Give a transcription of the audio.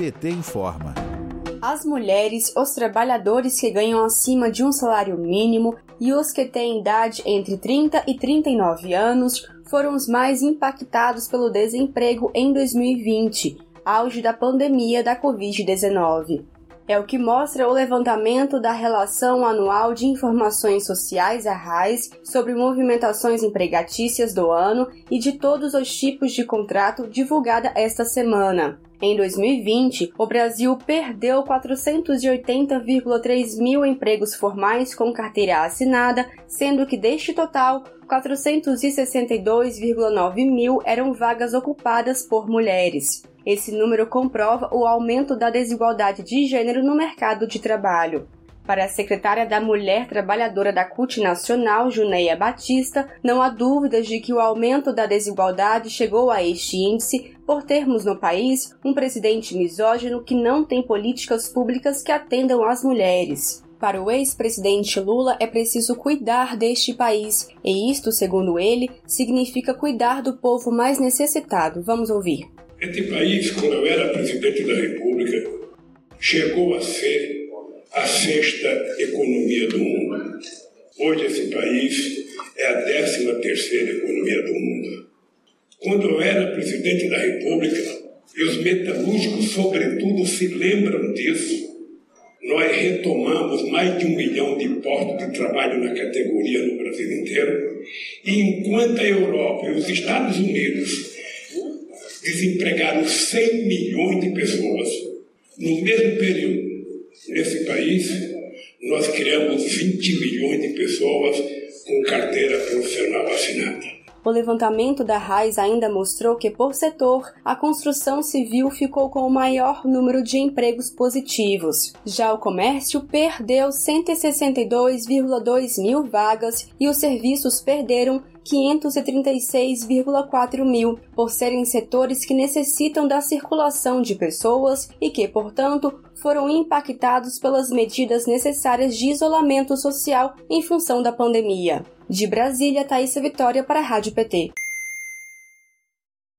PT informa. As mulheres, os trabalhadores que ganham acima de um salário mínimo e os que têm idade entre 30 e 39 anos foram os mais impactados pelo desemprego em 2020, auge da pandemia da Covid-19. É o que mostra o levantamento da Relação Anual de Informações Sociais, a RAIS, sobre movimentações empregatícias do ano e de todos os tipos de contrato divulgada esta semana. Em 2020, o Brasil perdeu 480,3 mil empregos formais com carteira assinada, sendo que deste total, 462,9 mil eram vagas ocupadas por mulheres. Esse número comprova o aumento da desigualdade de gênero no mercado de trabalho. Para a secretária da Mulher Trabalhadora da CUT Nacional, Juneia Batista, não há dúvidas de que o aumento da desigualdade chegou a este índice por termos no país um presidente misógino que não tem políticas públicas que atendam às mulheres. Para o ex-presidente Lula é preciso cuidar deste país, e isto, segundo ele, significa cuidar do povo mais necessitado. Vamos ouvir. Este país, quando eu era presidente da República, chegou a ser sexta economia do mundo. Hoje esse país é a décima terceira economia do mundo. Quando eu era presidente da República, e os metalúrgicos, sobretudo, se lembram disso, nós retomamos mais de um milhão de postos de trabalho na categoria no Brasil inteiro, e enquanto a Europa e os Estados Unidos desempregaram 100 milhões de pessoas no mesmo período, nesse país, nós criamos 20 milhões de pessoas com carteira profissional assinada. O levantamento da RAIS ainda mostrou que, por setor, a construção civil ficou com o maior número de empregos positivos. Já o comércio perdeu 162,2 mil vagas e os serviços perderam 536,4 mil, por serem setores que necessitam da circulação de pessoas e que, portanto, foram impactados pelas medidas necessárias de isolamento social em função da pandemia. De Brasília, Thaisa Vitória para a Rádio PT.